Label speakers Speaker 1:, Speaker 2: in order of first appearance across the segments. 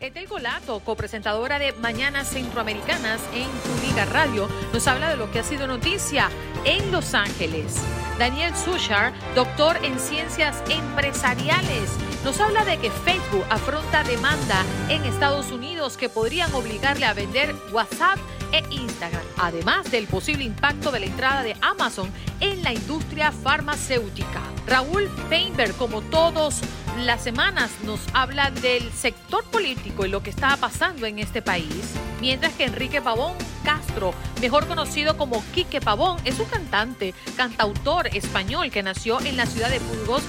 Speaker 1: Etel Colato, copresentadora de Mañanas Centroamericanas en Liga Radio, nos habla de lo que ha sido noticia en Los Ángeles. Daniel Sushar, doctor en ciencias empresariales, nos habla de que Facebook afronta demanda en Estados Unidos que podrían obligarle a vender WhatsApp e Instagram, además del posible impacto de la entrada de Amazon en la industria farmacéutica. Raúl Feinberg, como todos las semanas, nos habla del sector político y lo que está pasando en este país, mientras que Enrique Pavón Castro, mejor conocido como Quique Pavón, es un cantante, cantautor español que nació en la ciudad de Burgos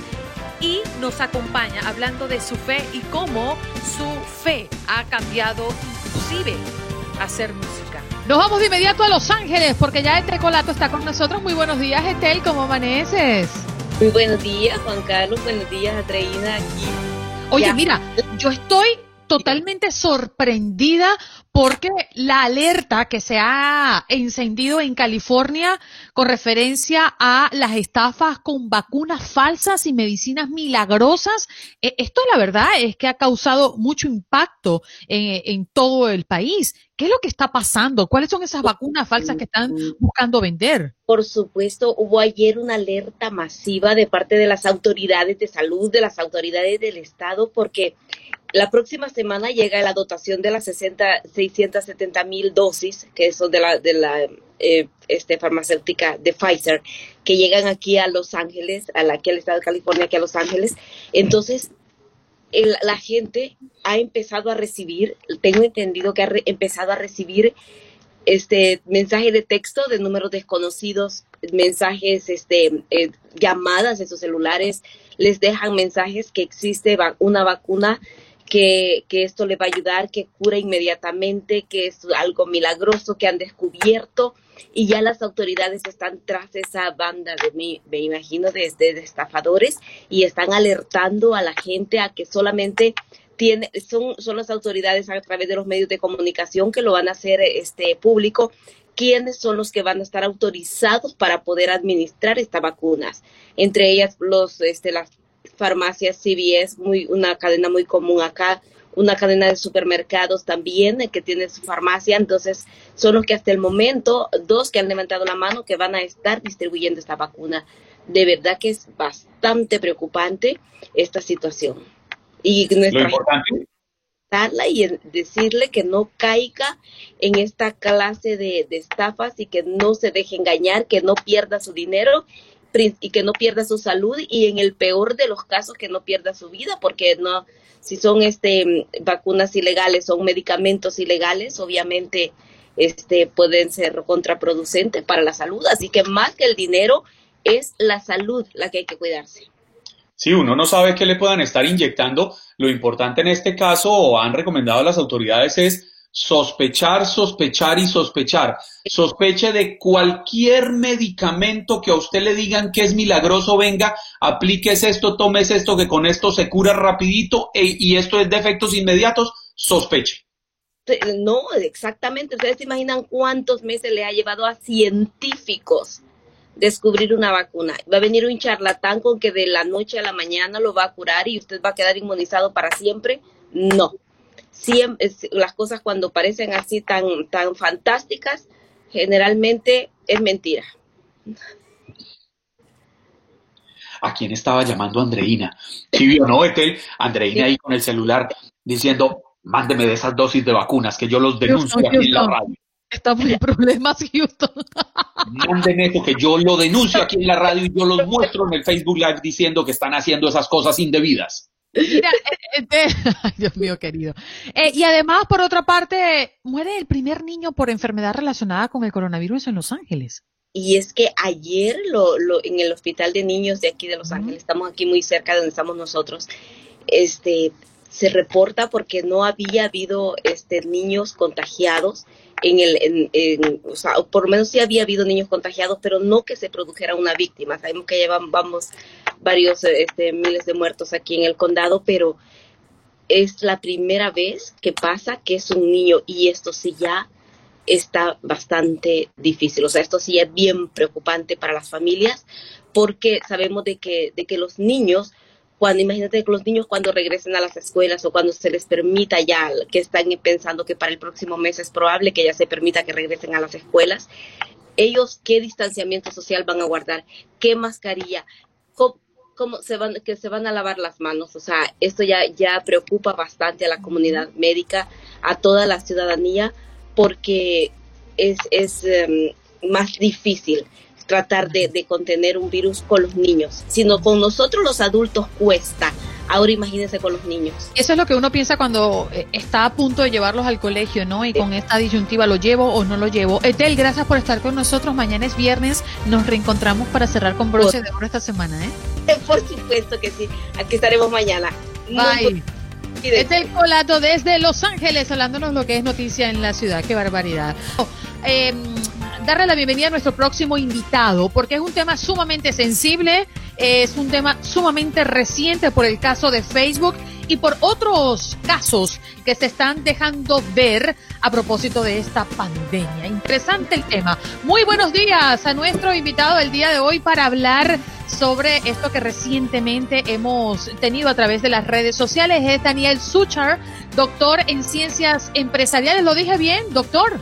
Speaker 1: y nos acompaña hablando de su fe y cómo su fe ha cambiado inclusive hacer música.
Speaker 2: Nos vamos de inmediato a Los Ángeles porque ya Etel Colato está con nosotros. Muy buenos días, Etel, ¿cómo amaneces?
Speaker 3: Muy buenos días, Juan Carlos. Buenos días, Atreina, aquí.
Speaker 2: Oye, mira, yo estoy totalmente sorprendida porque la alerta que se ha encendido en California con referencia a las estafas con vacunas falsas y medicinas milagrosas, eh, esto la verdad es que ha causado mucho impacto en, en todo el país. ¿Qué es lo que está pasando? ¿Cuáles son esas vacunas falsas que están buscando vender?
Speaker 3: Por supuesto, hubo ayer una alerta masiva de parte de las autoridades de salud, de las autoridades del Estado, porque la próxima semana llega la dotación de las 60, 670 mil dosis, que son de la, de la eh, este, farmacéutica de Pfizer, que llegan aquí a Los Ángeles, a la, aquí al estado de California, aquí a Los Ángeles. Entonces, la gente ha empezado a recibir, tengo entendido que ha empezado a recibir este mensaje de texto de números desconocidos, mensajes, este, eh, llamadas de sus celulares, les dejan mensajes que existe una vacuna que, que, esto le va a ayudar, que cura inmediatamente, que es algo milagroso que han descubierto. Y ya las autoridades están tras esa banda de, me, me imagino, de, de, estafadores y están alertando a la gente a que solamente tiene, son, son las autoridades a través de los medios de comunicación que lo van a hacer este público quiénes son los que van a estar autorizados para poder administrar estas vacunas, entre ellas los este las farmacias CVS, muy, una cadena muy común acá, una cadena de supermercados también eh, que tiene su farmacia, entonces son los que hasta el momento, dos que han levantado la mano que van a estar distribuyendo esta vacuna. De verdad que es bastante preocupante esta situación. Y nuestra y decirle que no caiga en esta clase de, de estafas y que no se deje engañar, que no pierda su dinero y que no pierda su salud y en el peor de los casos que no pierda su vida porque no si son este vacunas ilegales son medicamentos ilegales obviamente este pueden ser contraproducentes para la salud así que más que el dinero es la salud la que hay que cuidarse
Speaker 4: Sí, uno no sabe qué le puedan estar inyectando. Lo importante en este caso, o han recomendado las autoridades, es sospechar, sospechar y sospechar. Sospeche de cualquier medicamento que a usted le digan que es milagroso, venga, apliques esto, tomes esto, que con esto se cura rapidito e, y esto es de efectos inmediatos, sospeche.
Speaker 3: No, exactamente. Ustedes se imaginan cuántos meses le ha llevado a científicos descubrir una vacuna. Va a venir un charlatán con que de la noche a la mañana lo va a curar y usted va a quedar inmunizado para siempre. No, siempre, las cosas cuando parecen así tan, tan fantásticas, generalmente es mentira.
Speaker 4: ¿A quién estaba llamando Andreina? Sí, vio, ¿no? Etel, Andreina ahí con el celular diciendo, mándeme de esas dosis de vacunas que yo los denuncio aquí en la radio.
Speaker 2: Estamos en problemas, Houston.
Speaker 4: Mándeme eso que yo lo denuncio aquí en la radio y yo los muestro en el Facebook Live diciendo que están haciendo esas cosas indebidas.
Speaker 2: Mira, eh, eh, ay, Dios mío querido. Eh, y además, por otra parte, muere el primer niño por enfermedad relacionada con el coronavirus en Los Ángeles.
Speaker 3: Y es que ayer lo, lo, en el hospital de niños de aquí de Los Ángeles, estamos aquí muy cerca de donde estamos nosotros, este, se reporta porque no había habido este, niños contagiados en el, en, o sea, por lo menos sí había habido niños contagiados, pero no que se produjera una víctima. Sabemos que llevamos vamos, varios este, miles de muertos aquí en el condado, pero es la primera vez que pasa que es un niño y esto sí ya está bastante difícil. O sea, esto sí es bien preocupante para las familias porque sabemos de que, de que los niños cuando imagínate que los niños cuando regresen a las escuelas o cuando se les permita ya, que están pensando que para el próximo mes es probable que ya se permita que regresen a las escuelas, ellos qué distanciamiento social van a guardar, qué mascarilla, cómo, se van, que se van a lavar las manos. O sea, esto ya, ya preocupa bastante a la comunidad médica, a toda la ciudadanía, porque es, es em, más difícil tratar de, de, contener un virus con los niños, sino con nosotros los adultos cuesta. Ahora imagínense con los niños.
Speaker 2: Eso es lo que uno piensa cuando eh, está a punto de llevarlos al colegio, ¿no? Y con esta disyuntiva, ¿lo llevo o no lo llevo? Etel, gracias por estar con nosotros. Mañana es viernes. Nos reencontramos para cerrar con broche de oro esta semana, ¿eh?
Speaker 3: Por supuesto que sí. Aquí estaremos mañana.
Speaker 2: Bye. Etel Colato desde Los Ángeles, hablándonos lo que es noticia en la ciudad. Qué barbaridad. Eh, darle la bienvenida a nuestro próximo invitado, porque es un tema sumamente sensible, es un tema sumamente reciente por el caso de Facebook y por otros casos que se están dejando ver a propósito de esta pandemia. Interesante el tema. Muy buenos días a nuestro invitado el día de hoy para hablar sobre esto que recientemente hemos tenido a través de las redes sociales. Es Daniel Suchar, doctor en ciencias empresariales. ¿Lo dije bien, doctor?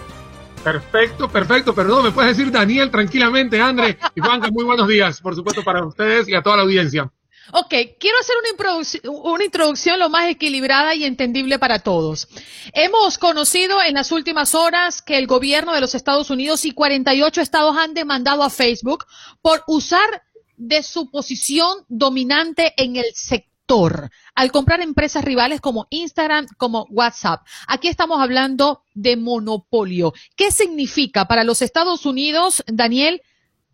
Speaker 5: Perfecto, perfecto. Perdón, me puedes decir Daniel tranquilamente, André y Juanca. Muy buenos días, por supuesto, para ustedes y a toda la audiencia.
Speaker 2: Ok, quiero hacer una, una, introducción lo más equilibrada y entendible para todos. Hemos conocido en las últimas horas que el gobierno de los Estados Unidos y 48 estados han demandado a Facebook por usar de su posición dominante en el sector al comprar empresas rivales como Instagram, como WhatsApp. Aquí estamos hablando de monopolio. ¿Qué significa para los Estados Unidos, Daniel,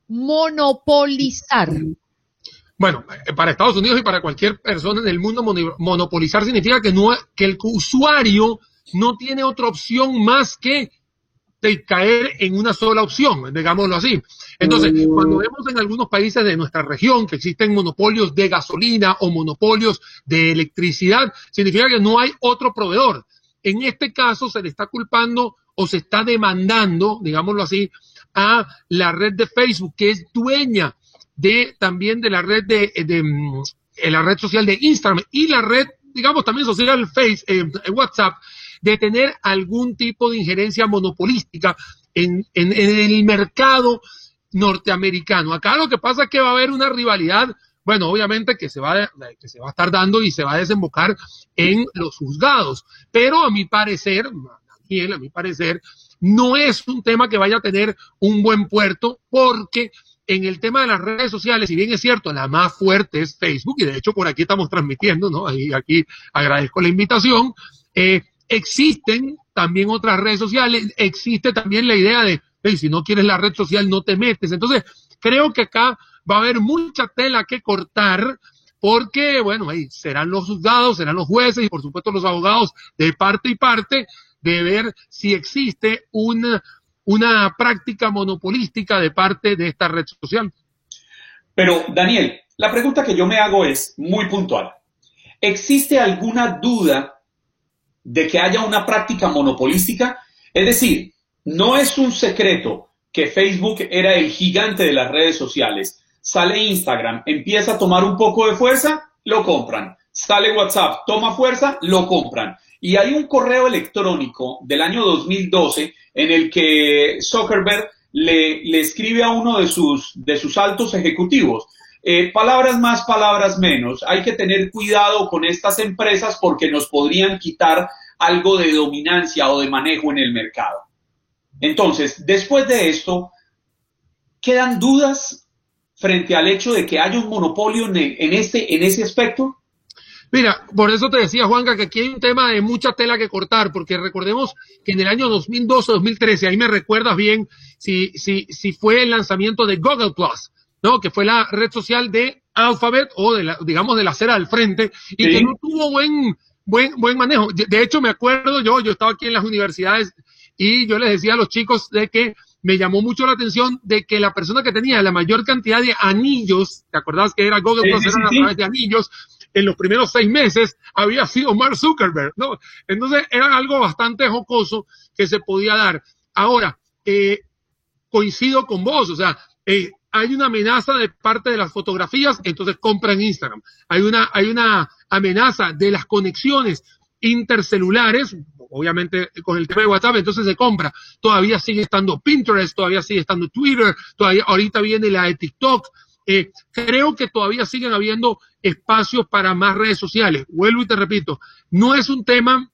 Speaker 2: monopolizar?
Speaker 5: Bueno, eh, para Estados Unidos y para cualquier persona en el mundo, monopolizar significa que, no, que el usuario no tiene otra opción más que de caer en una sola opción, digámoslo así. Entonces, cuando vemos en algunos países de nuestra región que existen monopolios de gasolina o monopolios de electricidad, significa que no hay otro proveedor. En este caso se le está culpando o se está demandando, digámoslo así, a la red de Facebook, que es dueña de también de la red de, de, mm, la red social de Instagram y la red, digamos, también social Face, eh, WhatsApp, de tener algún tipo de injerencia monopolística en, en, el mercado norteamericano. Acá lo que pasa es que va a haber una rivalidad, bueno, obviamente que se va, que se va a estar dando y se va a desembocar en los juzgados, pero a mi parecer, Daniel, a mi parecer, no es un tema que vaya a tener un buen puerto porque en el tema de las redes sociales, si bien es cierto, la más fuerte es Facebook, y de hecho por aquí estamos transmitiendo, ¿no? Y aquí agradezco la invitación, eh, Existen también otras redes sociales, existe también la idea de, si no quieres la red social, no te metes. Entonces, creo que acá va a haber mucha tela que cortar porque, bueno, serán los juzgados, serán los jueces y por supuesto los abogados de parte y parte de ver si existe una, una práctica monopolística de parte de esta red social.
Speaker 4: Pero, Daniel, la pregunta que yo me hago es muy puntual. ¿Existe alguna duda de que haya una práctica monopolística. Es decir, no es un secreto que Facebook era el gigante de las redes sociales. Sale Instagram, empieza a tomar un poco de fuerza, lo compran. Sale WhatsApp, toma fuerza, lo compran. Y hay un correo electrónico del año 2012 en el que Zuckerberg le, le escribe a uno de sus, de sus altos ejecutivos eh, palabras más, palabras menos. Hay que tener cuidado con estas empresas porque nos podrían quitar algo de dominancia o de manejo en el mercado. Entonces, después de esto, ¿quedan dudas frente al hecho de que haya un monopolio en, este, en ese aspecto?
Speaker 5: Mira, por eso te decía, Juanca, que aquí hay un tema de mucha tela que cortar, porque recordemos que en el año 2012-2013, ahí me recuerdas bien si, si, si fue el lanzamiento de Google Plus. ¿No? Que fue la red social de Alphabet o de la, digamos de la cera al frente y que no tuvo buen, buen, buen manejo. De, hecho, me acuerdo yo, yo estaba aquí en las universidades y yo les decía a los chicos de que me llamó mucho la atención de que la persona que tenía la mayor cantidad de anillos, ¿te acordás que era Google Plus? Era de anillos, en los primeros seis meses había sido Mark Zuckerberg, ¿no? Entonces era algo bastante jocoso que se podía dar. Ahora, eh, coincido con vos, o sea, eh, hay una amenaza de parte de las fotografías, entonces compran Instagram. Hay una, hay una amenaza de las conexiones intercelulares, obviamente con el tema de WhatsApp, entonces se compra. Todavía sigue estando Pinterest, todavía sigue estando Twitter, todavía ahorita viene la de TikTok. Eh, creo que todavía siguen habiendo espacios para más redes sociales. Vuelvo y te repito, no es un tema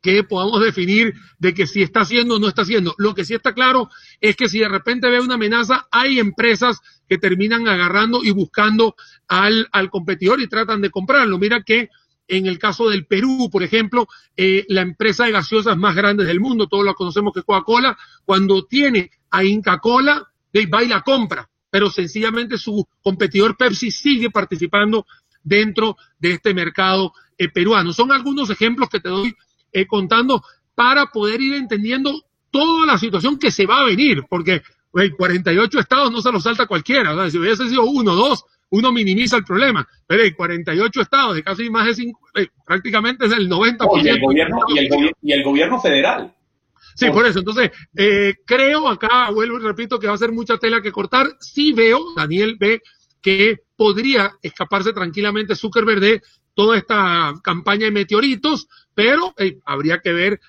Speaker 5: que podamos definir de que si está haciendo o no está haciendo. Lo que sí está claro es que si de repente ve una amenaza, hay empresas que terminan agarrando y buscando al, al competidor y tratan de comprarlo. Mira que en el caso del Perú, por ejemplo, eh, la empresa de gaseosas más grande del mundo, todos la conocemos que Coca-Cola, cuando tiene a Inca Cola, va y la compra, pero sencillamente su competidor Pepsi sigue participando dentro de este mercado eh, peruano. Son algunos ejemplos que te doy eh, contando para poder ir entendiendo toda la situación que se va a venir, porque 48 estados no se los salta cualquiera, o sea, si hubiese sido uno, dos, uno minimiza el problema. Pero hay 48 estados de casi más de 5, eh, prácticamente es el 90%.
Speaker 4: y, el gobierno, y, el gobierno federal.
Speaker 5: Sí, por eso. Entonces, eh, creo acá, vuelvo y repito, que va a ser mucha tela que cortar. Sí veo, Daniel ve que podría escaparse tranquilamente Zuckerberg de toda esta campaña de meteoritos, pero habría que ver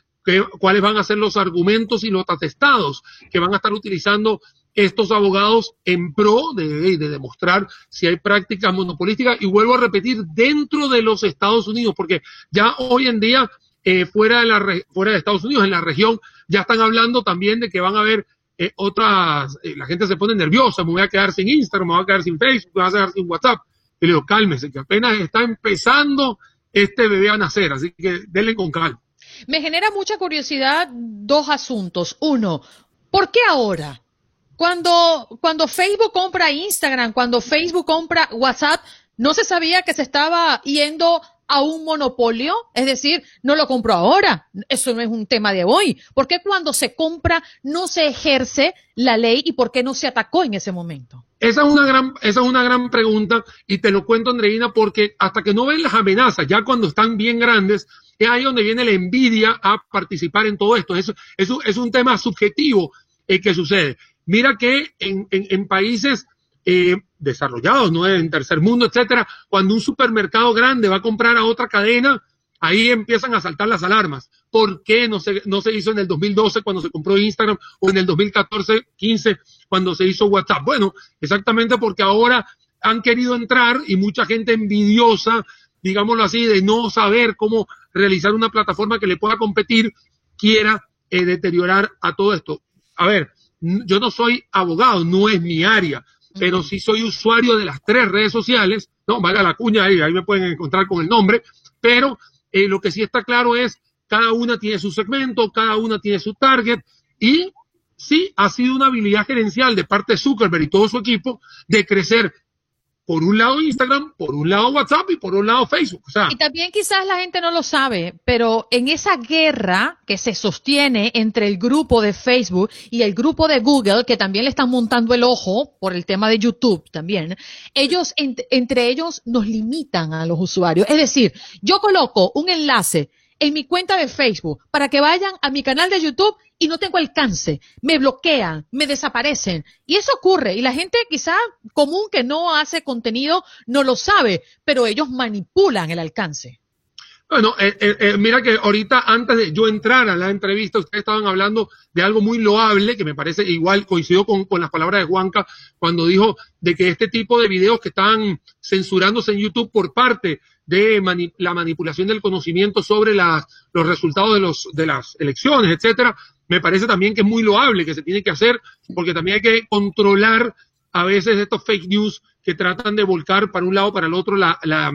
Speaker 5: cuáles van a ser los argumentos y los atestados que van a estar utilizando estos abogados en pro de, demostrar si hay prácticas monopolísticas. Y vuelvo a repetir dentro de los Estados Unidos porque ya hoy en día eh, fuera de la fuera de Estados Unidos en la región ya están hablando también de que van a haber eh, otras eh, la gente se pone nerviosa me voy a quedar sin Instagram me voy a quedar sin Facebook me voy a quedar sin WhatsApp y cálmese que apenas está empezando este bebé a nacer así que denle con calma
Speaker 2: me genera mucha curiosidad dos asuntos uno ¿por qué ahora? Cuando, cuando Facebook compra Instagram, cuando Facebook compra WhatsApp, no se sabía que se estaba yendo a un monopolio, es decir, no lo compro ahora, eso no es un tema de hoy. ¿Por qué cuando se compra no se ejerce la ley y por qué no se atacó en ese momento?
Speaker 5: Esa es una gran, esa es una gran pregunta y te lo cuento, Andreina, porque hasta que no ven las amenazas, ya cuando están bien grandes, es ahí donde viene la envidia a participar en todo esto. Eso, es un tema subjetivo el que sucede. Mira que en, países eh, desarrollados, ¿no? En tercer mundo, etcétera, cuando un supermercado grande va a comprar a otra cadena, ahí empiezan a saltar las alarmas. ¿Por qué no se, no se hizo en el 2012 cuando se compró Instagram o en el 2014, 15 cuando se hizo WhatsApp? Bueno, exactamente porque ahora han querido entrar y mucha gente envidiosa, digámoslo así, de no saber cómo realizar una plataforma que le pueda competir, quiera eh, deteriorar a todo esto. A ver, yo no soy abogado, no es mi área, pero sí soy usuario de las tres redes sociales, no, valga la cuña ahí, ahí me pueden encontrar con el nombre, pero eh, lo que sí está claro es, cada una tiene su segmento, cada una tiene su target, y sí ha sido una habilidad gerencial de parte de Zuckerberg y todo su equipo de crecer por un lado Instagram, por un lado WhatsApp y por un lado Facebook.
Speaker 2: y también quizás la gente no lo sabe, pero en esa guerra que se sostiene entre el grupo de Facebook y el grupo de Google, que también le están montando el ojo por el tema de YouTube también, ellos, entre ellos nos limitan a los usuarios. Es decir, yo coloco un enlace en mi cuenta de Facebook para que vayan a mi canal de YouTube y no tengo alcance, me bloquean, me desaparecen. Y eso ocurre y la gente quizá común que no hace contenido no lo sabe, pero ellos manipulan el alcance.
Speaker 5: Bueno, eh, eh, eh, mira que ahorita antes de yo entrar a la entrevista, ustedes estaban hablando de algo muy loable, que me parece igual coincidió con, las palabras de Juanca cuando dijo de que este tipo de videos que están censurándose en YouTube por parte de la manipulación del conocimiento sobre los resultados de, los, de las elecciones, etcétera, me parece también que es muy loable, que se tiene que hacer, porque también hay que controlar a veces estos fake news que tratan de volcar para un lado para el otro la, la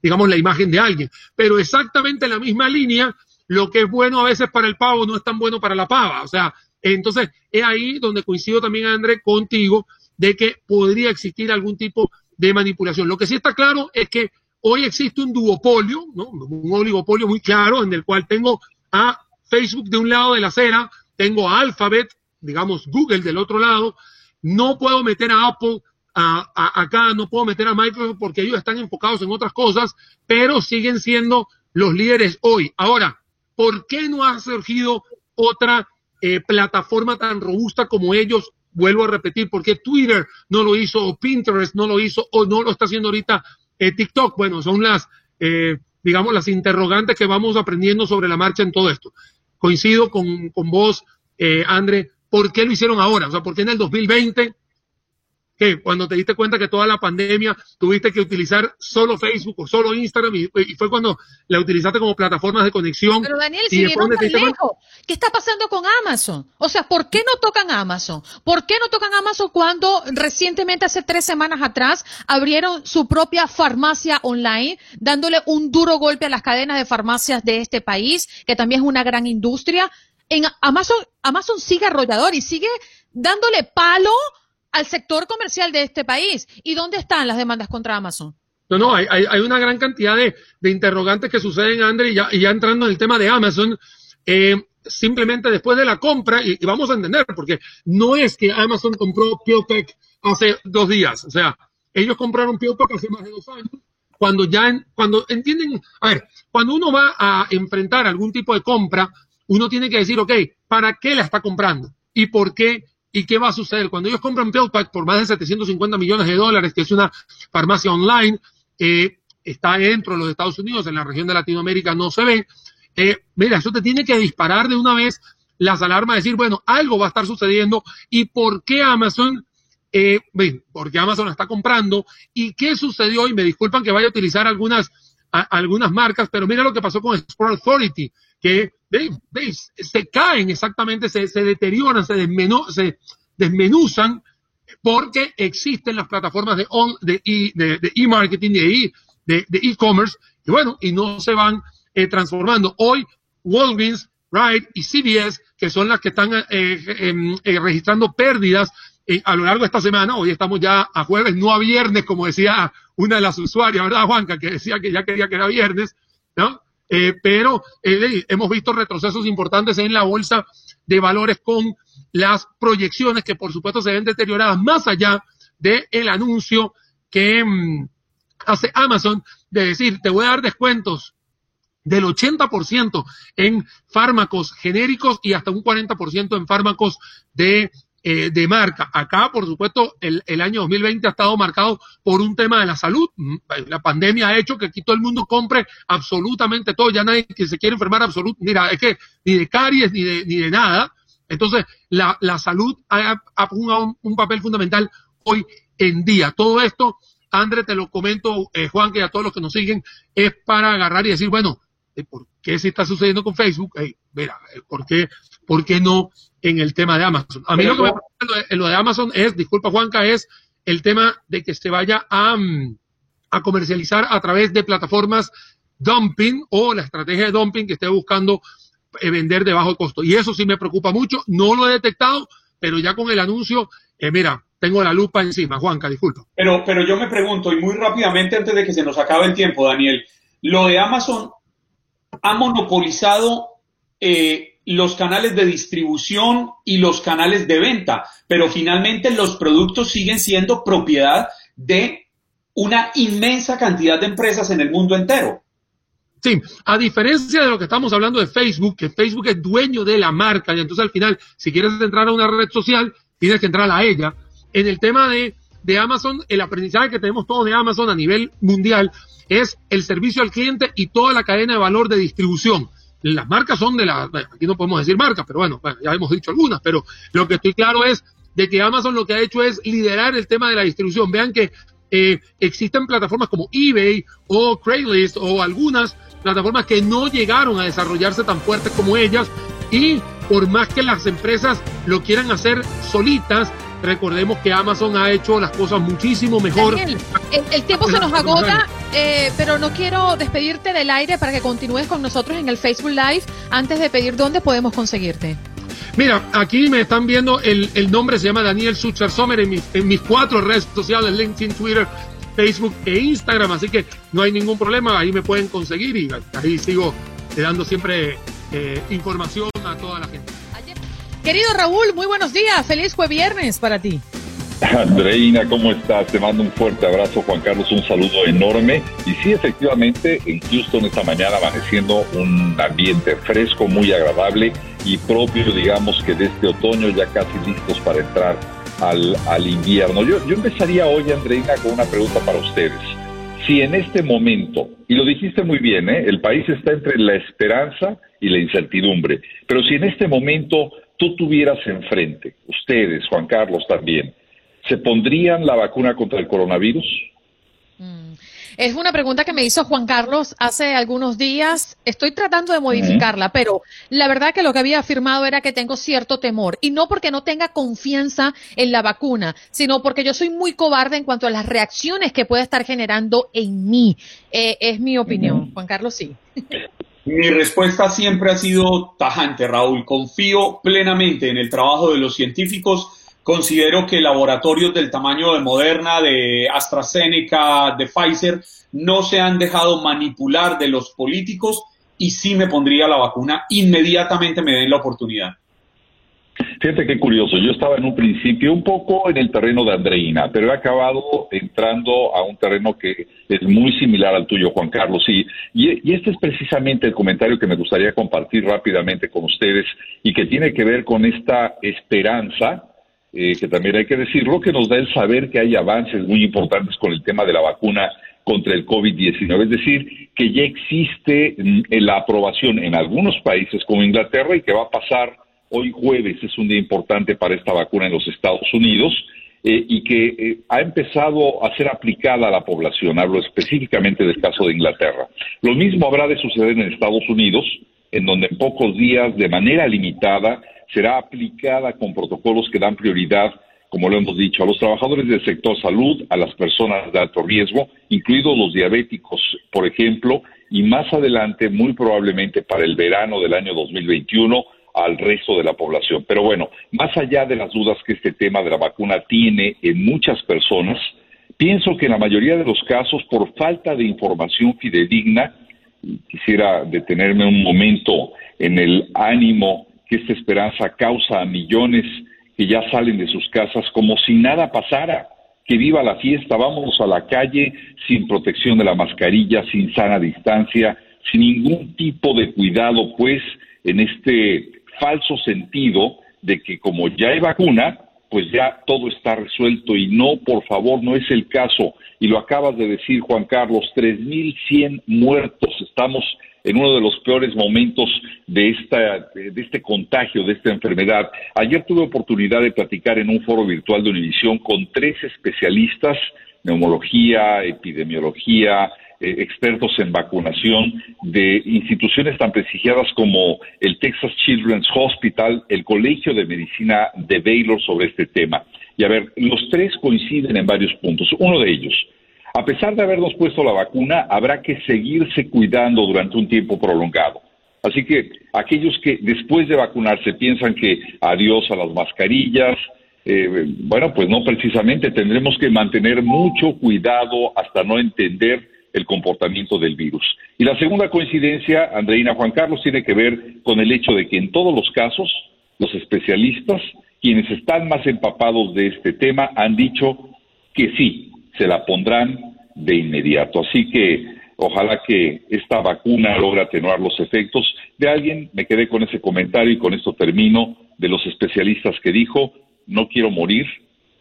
Speaker 5: digamos, la imagen de alguien. Pero exactamente en la misma línea, lo que es bueno a veces para el pavo no es tan bueno para la pava. O sea, entonces es ahí donde coincido también, André, contigo, de que podría existir algún tipo de manipulación. Lo que sí está claro es que hoy existe un duopolio, ¿no? un oligopolio muy claro, en el cual tengo a Facebook de un lado de la acera, tengo a Alphabet, digamos Google del otro lado, no puedo meter a Apple acá, no puedo meter a Microsoft porque ellos están enfocados en otras cosas, pero siguen siendo los líderes hoy. Ahora, ¿por qué no ha surgido otra eh, plataforma tan robusta como ellos vuelvo a repetir, ¿por qué Twitter no lo hizo o Pinterest no lo hizo o no lo está haciendo ahorita eh, TikTok? Bueno, son las, eh, digamos, las interrogantes que vamos aprendiendo sobre la marcha en todo esto. Coincido con, con vos, eh, André, ¿por qué lo hicieron ahora? O sea, ¿por qué en el 2020 que cuando te diste cuenta que toda la pandemia tuviste que utilizar solo Facebook o solo Instagram y, fue cuando la utilizaste como plataformas de conexión.
Speaker 2: Pero Daniel, si lejos, ¿qué está pasando con Amazon? O sea, ¿por qué no tocan Amazon? ¿Por qué no tocan Amazon cuando recientemente, hace tres semanas atrás, abrieron su propia farmacia online, dándole un duro golpe a las cadenas de farmacias de este país, que también es una gran industria? En Amazon, Amazon sigue arrollador y sigue dándole palo al sector comercial de este país. ¿Y dónde están las demandas contra Amazon?
Speaker 5: No, no, hay, una gran cantidad de, interrogantes que suceden, André, y ya, entrando en el tema de Amazon, eh, simplemente después de la compra, y, vamos a entender, porque no es que Amazon compró PillPack hace dos días, o sea, ellos compraron PillPack hace más de dos años, cuando ya, cuando entienden, a ver, cuando uno va a enfrentar algún tipo de compra, uno tiene que decir, ok, ¿para qué la está comprando? ¿Y por qué ¿Y qué va a suceder? Cuando ellos compran PillPack por más de 750 millones de dólares, que es una farmacia online, eh, está dentro de los Estados Unidos, en la región de Latinoamérica no se ve. Eh, mira, eso te tiene que disparar de una vez las alarmas, decir, bueno, algo va a estar sucediendo y por qué Amazon, eh, porque Amazon está comprando y qué sucedió, y me disculpan que vaya a utilizar algunas, algunas marcas, pero mira lo que pasó con Sport Authority, que se caen exactamente, se, deterioran, se, se desmenuzan porque existen las plataformas de de e-marketing, de, de e-commerce, y bueno, y no se van eh, transformando. Hoy, Walgreens, Ride y CVS, que son las que están eh, em, eh, registrando pérdidas a lo largo de esta semana, hoy estamos ya a jueves, no a viernes, como decía una de las usuarias, ¿verdad, Juanca? Que decía que ya quería que era viernes, ¿no? Eh, pero eh, hemos visto retrocesos importantes en la bolsa de valores con las proyecciones que por supuesto se ven deterioradas más allá del anuncio que mm, hace Amazon de decir, te voy a dar descuentos del 80% en fármacos genéricos y hasta un 40% en fármacos de eh, de marca. Acá, por supuesto, el, el, año 2020 ha estado marcado por un tema de la salud. Mm, la pandemia ha hecho que aquí todo el mundo compre absolutamente todo. Ya nadie que se quiere enfermar absolutamente, mira, es que ni de caries ni de, ni de nada. Entonces, la, la salud ha, ha jugado un, papel fundamental hoy en día. Todo esto, André, te lo comento, eh, Juan, que a todos los que nos siguen, es para agarrar y decir, bueno, eh, ¿por qué se está sucediendo con Facebook? mira, ¿por qué, ¿por qué no en el tema de Amazon. A mí lo que me en lo de Amazon es, disculpa Juanca, es el tema de que se vaya a, mm, a comercializar a través de plataformas dumping o la estrategia de dumping que esté buscando eh, vender de bajo costo. Y eso sí me preocupa mucho. No lo he detectado, pero ya con el anuncio, eh, mira, tengo la lupa encima. Juanca, disculpa.
Speaker 4: Pero, pero yo me pregunto, y muy rápidamente antes de que se nos acabe el tiempo, Daniel, lo de Amazon ha monopolizado eh, los canales de distribución y los canales de venta, pero finalmente los productos siguen siendo propiedad de una inmensa cantidad de empresas en el mundo entero.
Speaker 5: Sí, a diferencia de lo que estamos hablando de Facebook, que Facebook es dueño de la marca y entonces al final, si quieres entrar a una red social, tienes que entrar a ella. En el tema de, de Amazon, el aprendizaje que tenemos todos de Amazon a nivel mundial es el servicio al cliente y toda la cadena de valor de distribución. Las marcas son de la, aquí no podemos decir marcas, pero bueno, ya hemos dicho algunas, pero lo que estoy claro es de que Amazon lo que ha hecho es liderar el tema de la distribución. Vean que eh, existen plataformas como eBay o Craigslist o algunas plataformas que no llegaron a desarrollarse tan fuertes como ellas y por más que las empresas lo quieran hacer solitas, Recordemos que Amazon ha hecho las cosas muchísimo mejor.
Speaker 2: el, tiempo se nos agota, eh, pero no quiero despedirte del aire para que continúes con nosotros en el Facebook Live antes de pedir dónde podemos conseguirte.
Speaker 5: Mira, aquí me están viendo, el, nombre se llama Daniel Sucher Sommer en, en mis cuatro redes sociales, LinkedIn, Twitter, Facebook e Instagram, así que no hay ningún problema, ahí me pueden conseguir y ahí sigo dando siempre eh, información a toda la gente.
Speaker 2: Querido Raúl, muy buenos días. Feliz jueves viernes para ti.
Speaker 6: Andreina, ¿cómo estás? Te mando un fuerte abrazo, Juan Carlos, un saludo enorme. Y sí, efectivamente, en Houston esta mañana amaneciendo un ambiente fresco, muy agradable y propio, digamos que de este otoño, ya casi listos para entrar al, invierno. Yo, yo empezaría hoy, Andreina, con una pregunta para ustedes. Si en este momento, y lo dijiste muy bien, ¿eh? el país está entre la esperanza y la incertidumbre, pero si en este momento tú tuvieras enfrente, ustedes, Juan Carlos también, ¿se pondrían la vacuna contra el coronavirus?
Speaker 2: Es una pregunta que me hizo Juan Carlos hace algunos días. Estoy tratando de modificarla, pero la verdad que lo que había afirmado era que tengo cierto temor. Y no porque no tenga confianza en la vacuna, sino porque yo soy muy cobarde en cuanto a las reacciones que puede estar generando en mí. Eh, es mi opinión. Juan Carlos, sí.
Speaker 4: Mi respuesta siempre ha sido tajante, Raúl. Confío plenamente en el trabajo de los científicos Considero que laboratorios del tamaño de Moderna, de AstraZeneca, de Pfizer, no se han dejado manipular de los políticos y sí me pondría la vacuna inmediatamente me den la oportunidad.
Speaker 6: Fíjate qué curioso, yo estaba en un principio un poco en el terreno de Andreina, pero he acabado entrando a un terreno que es muy similar al tuyo, Juan Carlos. Y, y, este es precisamente el comentario que me gustaría compartir rápidamente con ustedes y que tiene que ver con esta esperanza eh, que también hay que decirlo, que nos da el saber que hay avances muy importantes con el tema de la vacuna contra el COVID-19. Es decir, que ya existe mm, la aprobación en algunos países como Inglaterra y que va a pasar hoy jueves, es un día importante para esta vacuna en los Estados Unidos. Eh, y que eh, ha empezado a ser aplicada a la población. Hablo específicamente del caso de Inglaterra. Lo mismo habrá de suceder en Estados Unidos, en donde en pocos días, de manera limitada, será aplicada con protocolos que dan prioridad, como lo hemos dicho, a los trabajadores del sector salud, a las personas de alto riesgo, incluidos los diabéticos, por ejemplo, y más adelante, muy probablemente para el verano del año 2021, al resto de la población. Pero bueno, más allá de las dudas que este tema de la vacuna tiene en muchas personas, pienso que en la mayoría de los casos, por falta de información fidedigna, quisiera detenerme un momento en el ánimo que esta esperanza causa a millones que ya salen de sus casas como si nada pasara. Que viva la fiesta, vámonos a la calle sin protección de la mascarilla, sin sana distancia, sin ningún tipo de cuidado, pues en este falso sentido de que como ya hay vacuna, pues ya todo está resuelto y no, por favor, no es el caso. Y lo acabas de decir, Juan Carlos, 3.100 muertos. Estamos en uno de los peores momentos de, esta, de este contagio, de esta enfermedad. Ayer tuve oportunidad de platicar en un foro virtual de Univisión con tres especialistas, neumología, epidemiología, eh, expertos en vacunación de instituciones tan prestigiadas como el Texas Children's Hospital, el Colegio de Medicina de Baylor sobre este tema. Y a ver, los tres coinciden en varios puntos. Uno de ellos, a pesar de habernos puesto la vacuna, habrá que seguirse cuidando durante un tiempo prolongado. Así que aquellos que después de vacunarse piensan que adiós a las mascarillas, eh, bueno, pues no precisamente tendremos que mantener mucho cuidado hasta no entender el comportamiento del virus. Y la segunda coincidencia, Andreina Juan Carlos, tiene que ver con el hecho de que en todos los casos, los especialistas, quienes están más empapados de este tema, han dicho que sí, se la pondrán de inmediato. Así que ojalá que esta vacuna logre atenuar los efectos de alguien. Me quedé con ese comentario y con esto termino de los especialistas que dijo, no quiero morir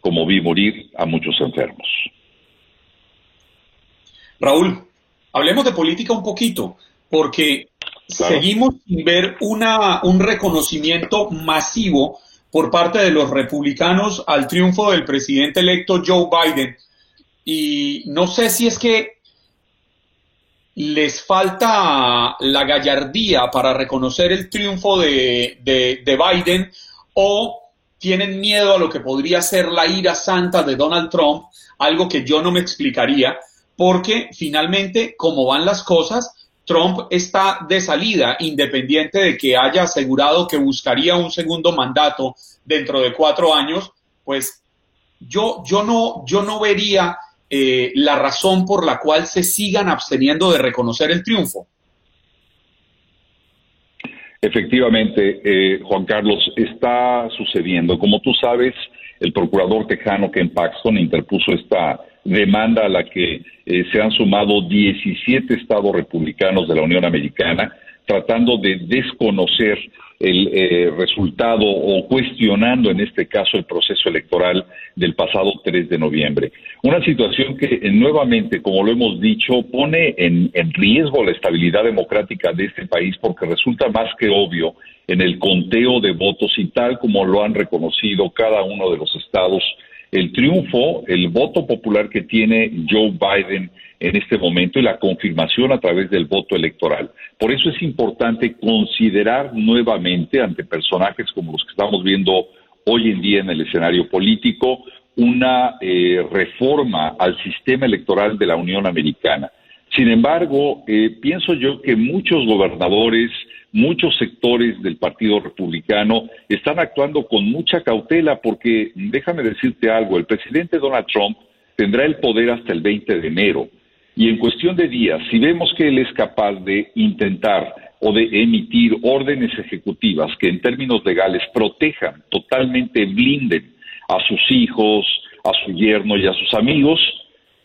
Speaker 6: como vi morir a muchos enfermos.
Speaker 4: Raúl, hablemos de política un poquito, porque seguimos sin ver una, un reconocimiento masivo por parte de los republicanos al triunfo del presidente electo Joe Biden. Y no sé si es que les falta la gallardía para reconocer el triunfo de, Biden o tienen miedo a lo que podría ser la ira santa de Donald Trump, algo que yo no me explicaría, porque finalmente, como van las cosas, Trump está de salida, independiente de que haya asegurado que buscaría un segundo mandato dentro de cuatro años, pues yo, yo, no, yo no vería eh, la razón por la cual se sigan absteniendo de reconocer el triunfo.
Speaker 6: Efectivamente, eh, Juan Carlos, está sucediendo. Como tú sabes, el procurador tejano Ken Paxton interpuso esta demanda a la que eh, se han sumado 17 estados republicanos de la Unión Americana tratando de desconocer el eh, resultado o cuestionando en este caso el proceso electoral del pasado 3 de noviembre. Una situación que eh, nuevamente, como lo hemos dicho, pone en, en riesgo la estabilidad democrática de este país porque resulta más que obvio en el conteo de votos y tal como lo han reconocido cada uno de los estados el triunfo, el voto popular que tiene Joe Biden en este momento y la confirmación a través del voto electoral. Por eso es importante considerar nuevamente ante personajes como los que estamos viendo hoy en día en el escenario político una eh, reforma al sistema electoral de la Unión Americana. Sin embargo, eh, pienso yo que muchos gobernadores, muchos sectores del Partido Republicano están actuando con mucha cautela porque, déjame decirte algo, el presidente Donald Trump tendrá el poder hasta el 20 de enero. Y en cuestión de días, si vemos que él es capaz de intentar o de emitir órdenes ejecutivas que en términos legales protejan, totalmente blinden a sus hijos, a su yerno y a sus amigos,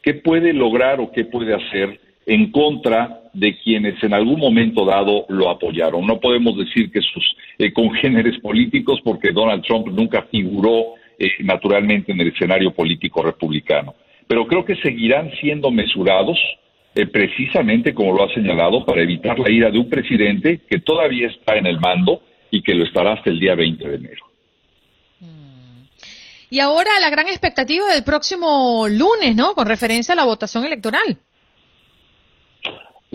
Speaker 6: ¿qué puede lograr o qué puede hacer en contra de quienes en algún momento dado lo apoyaron. No podemos decir que sus eh, congéneres políticos, porque Donald Trump nunca figuró eh, naturalmente en el escenario político republicano. Pero creo que seguirán siendo mesurados, eh, precisamente como lo ha señalado, para evitar la ira de un presidente que todavía está en el mando y que lo estará hasta el día 20 de enero.
Speaker 2: Y ahora la gran expectativa del próximo lunes, ¿no? Con referencia a la votación electoral.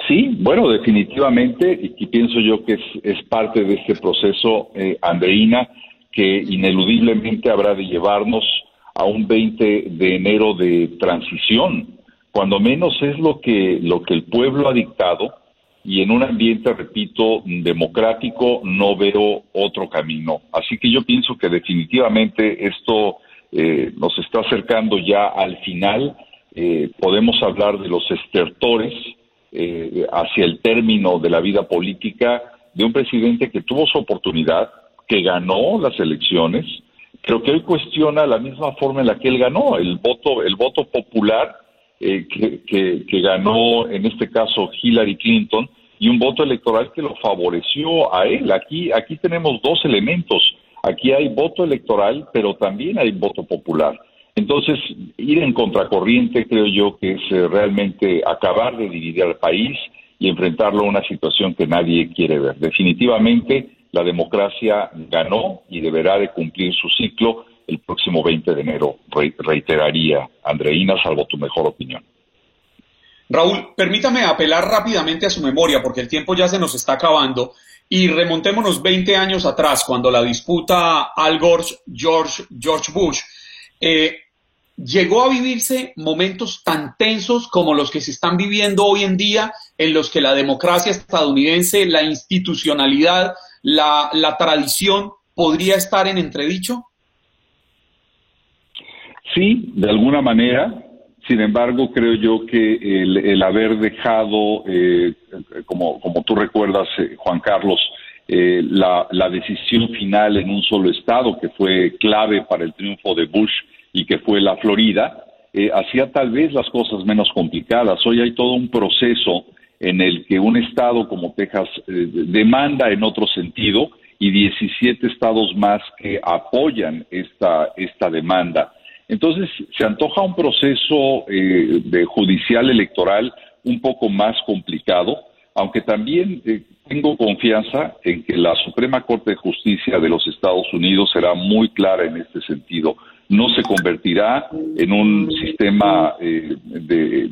Speaker 6: Sí, bueno, definitivamente, y, pienso yo que es, parte de este proceso, eh, Andreina, que ineludiblemente habrá de llevarnos a un 20 de enero de transición, cuando menos es lo que, lo que el pueblo ha dictado, y en un ambiente, repito, democrático, no veo otro camino. Así que yo pienso que definitivamente esto eh, nos está acercando ya al final. Eh, podemos hablar de los estertores, eh, hacia el término de la vida política de un presidente que tuvo su oportunidad, que ganó las elecciones, pero que hoy cuestiona la misma forma en la que él ganó, el voto, el voto popular eh, que, que, ganó en este caso Hillary Clinton y un voto electoral que lo favoreció a él. Aquí, aquí tenemos dos elementos. Aquí hay voto electoral, pero también hay voto popular. Entonces, ir en contracorriente creo yo que es eh, realmente acabar de dividir al país y enfrentarlo a una situación que nadie quiere ver. Definitivamente, la democracia ganó y deberá de cumplir su ciclo el próximo 20 de enero, reiteraría Andreina, salvo tu mejor opinión.
Speaker 4: Raúl, permítame apelar rápidamente a su memoria porque el tiempo ya se nos está acabando y remontémonos 20 años atrás cuando la disputa Al Gore George, George Bush eh, llegó a vivirse momentos tan tensos como los que se están viviendo hoy en día, en los que la democracia estadounidense, la institucionalidad, la, tradición podría estar en entredicho?
Speaker 6: Sí, de alguna manera. Sin embargo, creo yo que el, haber dejado, eh, como, tú recuerdas, eh, Juan Carlos, eh, la, decisión final en un solo estado, que fue clave para el triunfo de Bush y que fue la Florida, eh, hacía tal vez las cosas menos complicadas. Hoy hay todo un proceso en el que un estado como Texas eh, demanda en otro sentido y 17 estados más que apoyan esta, esta demanda. Entonces, se antoja un proceso de judicial electoral un poco más complicado, aunque también tengo confianza en que la Suprema Corte de Justicia de los Estados Unidos será muy clara en este sentido. No se convertirá en un sistema eh, de,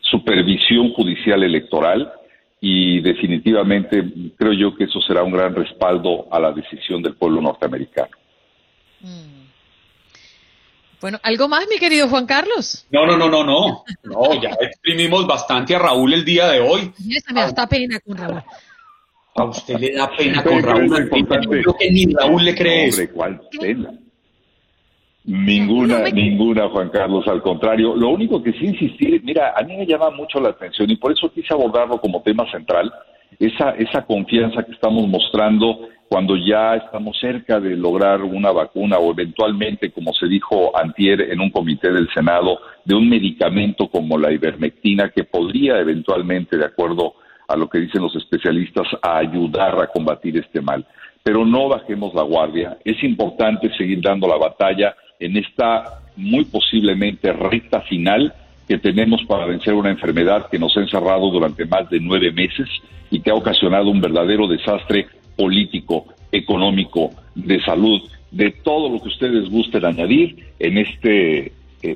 Speaker 6: supervisión judicial electoral y definitivamente creo yo que eso será un gran respaldo a la decisión del pueblo norteamericano. Mm.
Speaker 2: Bueno, ¿algo más, mi querido Juan Carlos?
Speaker 4: No, no, no, no, no. No, ya exprimimos bastante a Raúl el día de hoy.
Speaker 2: me da pena con Raúl.
Speaker 4: A usted le da pena con Raúl. Creo que ni Raúl le cree eso.
Speaker 6: ¿cuál pena? Ninguna, ninguna, Juan Carlos, al contrario. Lo único que sí insistir, mira, a mí me llama mucho la atención y por eso quise abordarlo como tema central, esa, esa confianza que estamos mostrando cuando ya estamos cerca de lograr una vacuna o eventualmente, como se dijo antier en un comité del Senado, de un medicamento como la ivermectina que podría eventualmente, de acuerdo a lo que dicen los especialistas, a ayudar a combatir este mal. Pero no bajemos la guardia. Es importante seguir dando la batalla en esta muy posiblemente recta final que tenemos para vencer una enfermedad que nos ha encerrado durante más de nueve meses y que ha ocasionado un verdadero desastre político, económico, de salud, de todo lo que ustedes gusten añadir en este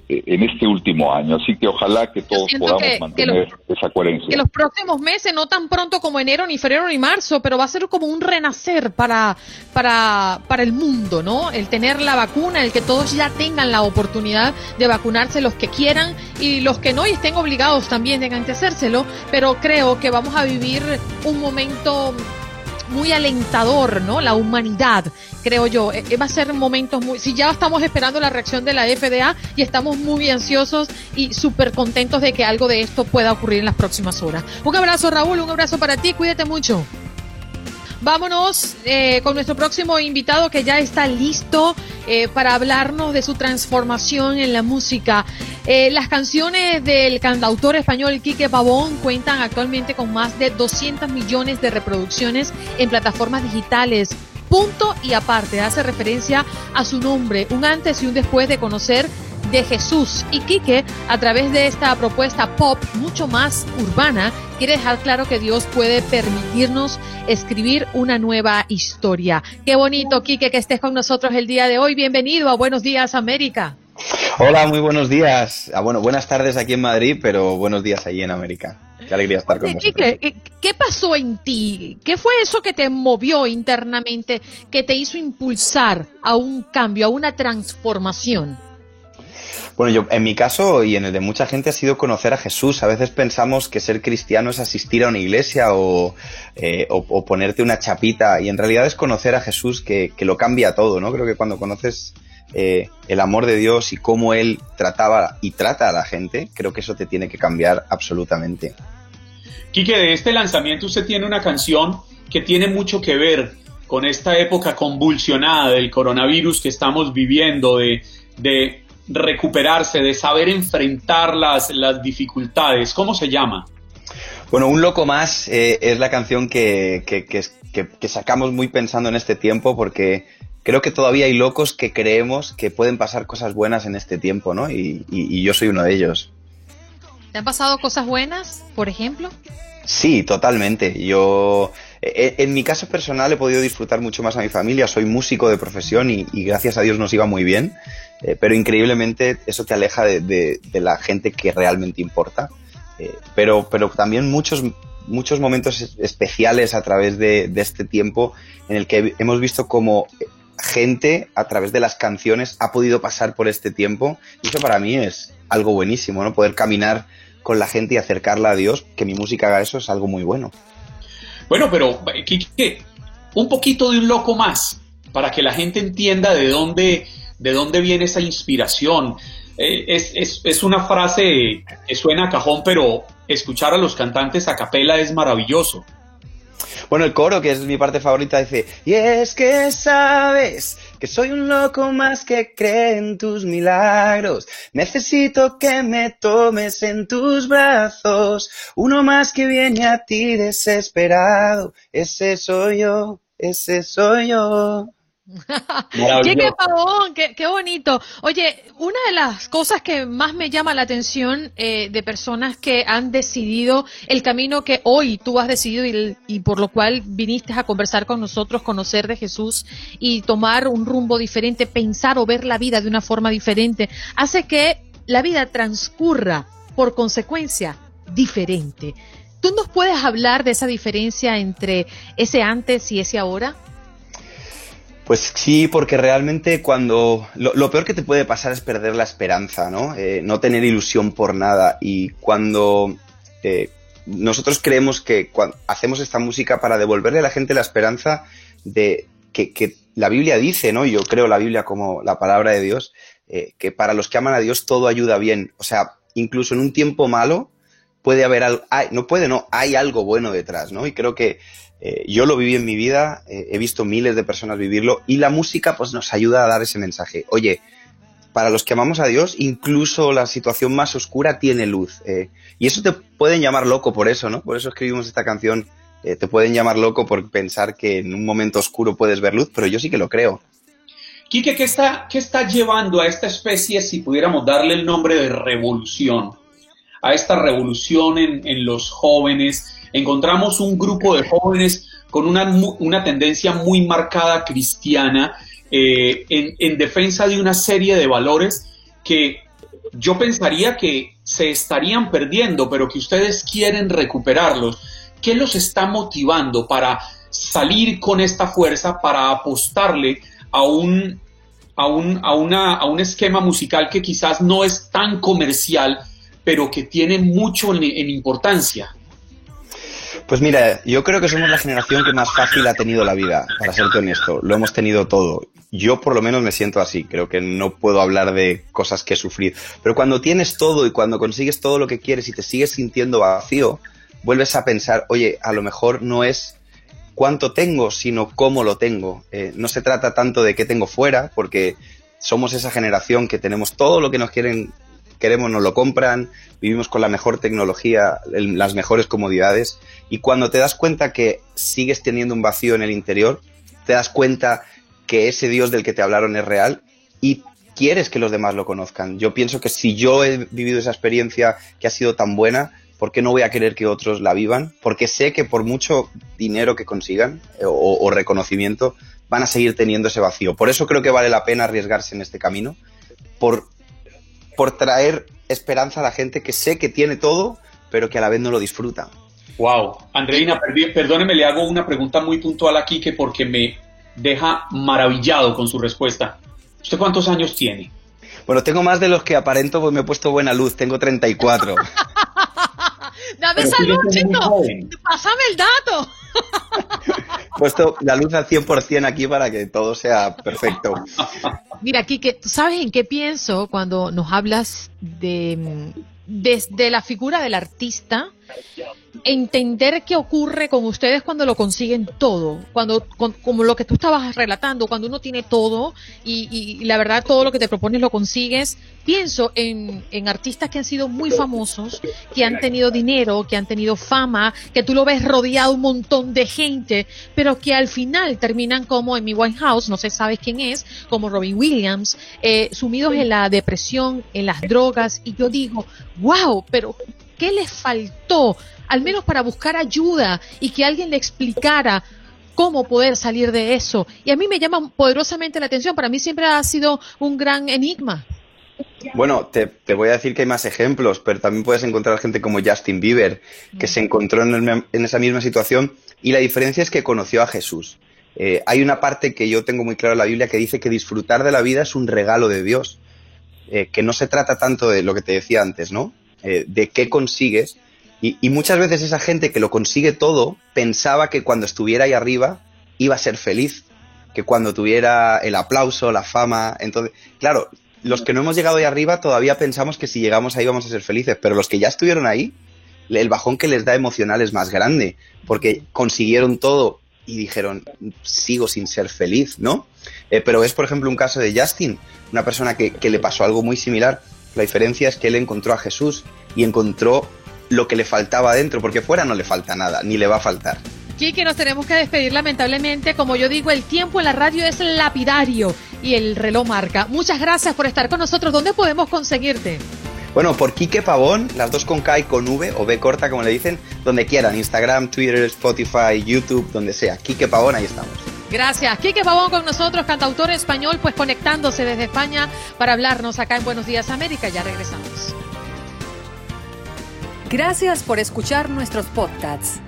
Speaker 6: en este último año. Así que ojalá que todos podamos mantener esa coherencia.
Speaker 2: Que los próximos meses, no tan pronto como enero, ni febrero, ni marzo, pero va a ser como un renacer para, para, para el mundo, ¿no? El tener la vacuna, el que todos ya tengan la oportunidad de vacunarse los que quieran y los que no y estén obligados también tengan que hacérselo, pero creo que vamos a vivir un momento muy alentador, ¿no? La humanidad, creo yo. Eh, va a ser momentos muy... Si ya estamos esperando la reacción de la FDA y estamos muy ansiosos y súper contentos de que algo de esto pueda ocurrir en las próximas horas. Un abrazo, Raúl, un abrazo para ti, cuídate mucho. Vámonos eh, con nuestro próximo invitado que ya está listo eh, para hablarnos de su transformación en la música. Eh, las canciones del cantautor español Quique Pavón cuentan actualmente con más de 200 millones de reproducciones en plataformas digitales. Punto y aparte, hace referencia a su nombre, un antes y un después de conocer de Jesús. Y Quique, a través de esta propuesta pop mucho más urbana, quiere dejar claro que Dios puede permitirnos escribir una nueva historia. Qué bonito, Quique, que estés con nosotros el día de hoy. Bienvenido a Buenos Días, América.
Speaker 7: Hola, muy buenos días. Ah, bueno, buenas tardes aquí en Madrid, pero buenos días allí en América. Qué alegría estar con
Speaker 2: ¿qué pasó en ti? ¿Qué fue eso que te movió internamente, que te hizo impulsar a un cambio, a una transformación?
Speaker 7: Bueno, yo en mi caso y en el de mucha gente ha sido conocer a Jesús. A veces pensamos que ser cristiano es asistir a una iglesia o, eh, ponerte una chapita y en realidad es conocer a Jesús que, lo cambia todo, ¿no? Creo que cuando conoces eh, el amor de Dios y cómo Él trataba y trata a la gente, creo que eso te tiene que cambiar absolutamente.
Speaker 4: Quique, de este lanzamiento usted tiene una canción que tiene mucho que ver con esta época convulsionada del coronavirus que estamos viviendo, de, recuperarse, de saber enfrentar las, dificultades. ¿Cómo se llama?
Speaker 7: Bueno, Un Loco Más eh, es la canción que, sacamos muy pensando en este tiempo porque creo que todavía hay locos que creemos que pueden pasar cosas buenas en este tiempo, ¿no? Y yo soy uno de ellos.
Speaker 2: ¿Te han pasado cosas buenas, por ejemplo?
Speaker 7: Sí, totalmente. Yo, eh, eh, en mi caso personal, he podido disfrutar mucho más a mi familia. Soy músico de profesión y, gracias a Dios nos iba muy bien. Eh, pero increíblemente eso te aleja de, la gente que realmente importa. pero, pero también muchos, muchos momentos especiales a través de, este tiempo en el que hemos visto como gente a través de las canciones ha podido pasar por este tiempo. Y eso para mí es algo buenísimo, ¿no? Poder caminar con la gente y acercarla a Dios, que mi música haga eso es algo muy bueno.
Speaker 4: Bueno, pero Kike, un poquito de un loco más, para que la gente entienda de dónde, de dónde viene esa inspiración. Eh, es, es, una frase que suena a cajón, pero escuchar a los cantantes a capela es maravilloso.
Speaker 7: Bueno, el coro, que es mi parte favorita, dice, y es que sabes que soy un loco más que cree en tus milagros. Necesito que me tomes en tus brazos, uno más que viene a ti desesperado. Ese soy yo, ese soy yo.
Speaker 2: Qué, pavón, qué, bonito. Oye, una de las cosas que más me llama la atención eh, de personas que han decidido el camino que hoy tú has decidido y, y, por lo cual viniste a conversar con nosotros, conocer de Jesús y tomar un rumbo diferente, pensar o ver la vida de una forma diferente, hace que la vida transcurra por consecuencia diferente. ¿Tú nos puedes hablar de esa diferencia entre ese antes y ese ahora?
Speaker 7: Pues sí, porque realmente cuando lo, peor que te puede pasar es perder la esperanza, ¿no? Eh, no tener ilusión por nada. Y cuando eh, nosotros creemos que hacemos esta música para devolverle a la gente la esperanza de que, la Biblia dice, ¿no? Yo creo la Biblia como la palabra de Dios, eh, que para los que aman a Dios todo ayuda bien. O sea, incluso en un tiempo malo puede haber algo, no puede, no, hay algo bueno detrás, ¿no? Y creo que eh, yo lo viví en mi vida, eh, he visto miles de personas vivirlo y la música pues nos ayuda a dar ese mensaje. Oye, para los que amamos a Dios, incluso la situación más oscura tiene luz. Eh, y eso te pueden llamar loco por eso, ¿no? Por eso escribimos esta canción. Te pueden llamar loco por pensar que en un momento oscuro puedes ver luz, pero yo sí que lo creo.
Speaker 4: Quique, ¿qué está, qué está llevando a esta especie, si pudiéramos darle el nombre de revolución? A esta revolución en, en los jóvenes. Encontramos un grupo de jóvenes con una, una tendencia muy marcada cristiana eh, en, en defensa de una serie de valores que yo pensaría que se estarían perdiendo, pero que ustedes quieren recuperarlos. ¿Qué los está motivando para salir con esta fuerza, para apostarle a un, a un, a una, a un esquema musical que quizás no es tan comercial, pero que tiene mucho en, importancia?
Speaker 7: Pues mira, yo creo que somos la generación que más fácil ha tenido la vida, para serte honesto. Lo hemos tenido todo. Yo por lo menos me siento así. Creo que no puedo hablar de cosas que sufrir. Pero cuando tienes todo y cuando consigues todo lo que quieres y te sigues sintiendo vacío, vuelves a pensar, oye, a lo mejor no es cuánto tengo, sino cómo lo tengo. Eh, no se trata tanto de qué tengo fuera, porque somos esa generación que tenemos todo lo que nos quieren, queremos, nos lo compran, vivimos con la mejor tecnología, las mejores comodidades, y cuando te das cuenta que sigues teniendo un vacío en el interior, te das cuenta que ese Dios del que te hablaron es real y quieres que los demás lo conozcan. Yo pienso que si yo he vivido esa experiencia que ha sido tan buena, ¿por qué no voy a querer que otros la vivan? Porque sé que por mucho dinero que consigan eh, o, o reconocimiento, van a seguir teniendo ese vacío. Por eso creo que vale la pena arriesgarse en este camino, por, por traer esperanza a la gente que sé que tiene todo, pero que a la vez no lo disfruta.
Speaker 4: Wow. Andreina, perdóneme, le hago una pregunta muy puntual aquí que porque me deja maravillado con su respuesta. ¿Usted cuántos años tiene?
Speaker 7: Bueno, tengo más de los que aparento, pues me he puesto buena luz, tengo 34.
Speaker 2: Dame salud, chico. Pásame el dato.
Speaker 7: puesto la luz al 100% aquí para que todo sea perfecto.
Speaker 2: Mira, Kike, ¿tú sabes en qué pienso cuando nos hablas de, de la figura del artista? Entender qué ocurre con ustedes cuando lo consiguen todo, cuando como lo que tú estabas relatando, cuando uno tiene todo y, y, la verdad todo lo que te propones lo consigues. Pienso en, artistas que han sido muy famosos, que han tenido dinero, que han tenido fama, que tú lo ves rodeado un montón de gente, pero que al final terminan como en mi House, no sé sabes quién es, como Robin Williams, eh, sumidos en la depresión, en las drogas, y yo digo, wow, pero ¿qué les faltó? Al menos para buscar ayuda y que alguien le explicara cómo poder salir de eso. Y a mí me llama poderosamente la atención, para mí siempre ha sido un gran enigma.
Speaker 7: Bueno, te, voy a decir que hay más ejemplos, pero también puedes encontrar gente como Justin Bieber, que se encontró en, esa misma situación y la diferencia es que conoció a Jesús. Eh, hay una parte que yo tengo muy claro en la Biblia que dice que disfrutar de la vida es un regalo de Dios, eh, que no se trata tanto de lo que te decía antes, ¿no? Eh, de qué consigues, y, muchas veces esa gente que lo consigue todo pensaba que cuando estuviera ahí arriba iba a ser feliz, que cuando tuviera el aplauso, la fama, entonces, claro, los que no hemos llegado ahí arriba todavía pensamos que si llegamos ahí vamos a ser felices, pero los que ya estuvieron ahí, el bajón que les da emocional es más grande, porque consiguieron todo y dijeron, sigo sin ser feliz, ¿no? Eh, pero es, por ejemplo, un caso de Justin, una persona que, que le pasó algo muy similar. La diferencia es que él encontró a Jesús y encontró lo que le faltaba dentro, porque fuera no le falta nada, ni le va a faltar.
Speaker 2: Kiki, nos tenemos que despedir lamentablemente. Como yo digo, el tiempo en la radio es lapidario y el reloj marca. Muchas gracias por estar con nosotros. ¿Dónde podemos conseguirte?
Speaker 7: Bueno, por Quique Pavón, las dos con K y con V, o B corta, como le dicen, donde quieran. Instagram, Twitter, Spotify, YouTube, donde sea. Quique Pavón, ahí estamos.
Speaker 2: Gracias. Quique Pavón con nosotros, cantautor español, pues conectándose desde España para hablarnos acá en Buenos Días América. Ya regresamos.
Speaker 1: Gracias por escuchar nuestros podcasts.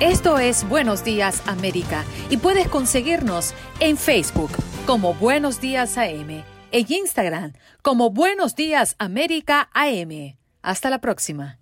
Speaker 1: Esto es Buenos Días América y puedes conseguirnos en Facebook como Buenos Días AM, en Instagram como Buenos Días América AM. Hasta la próxima.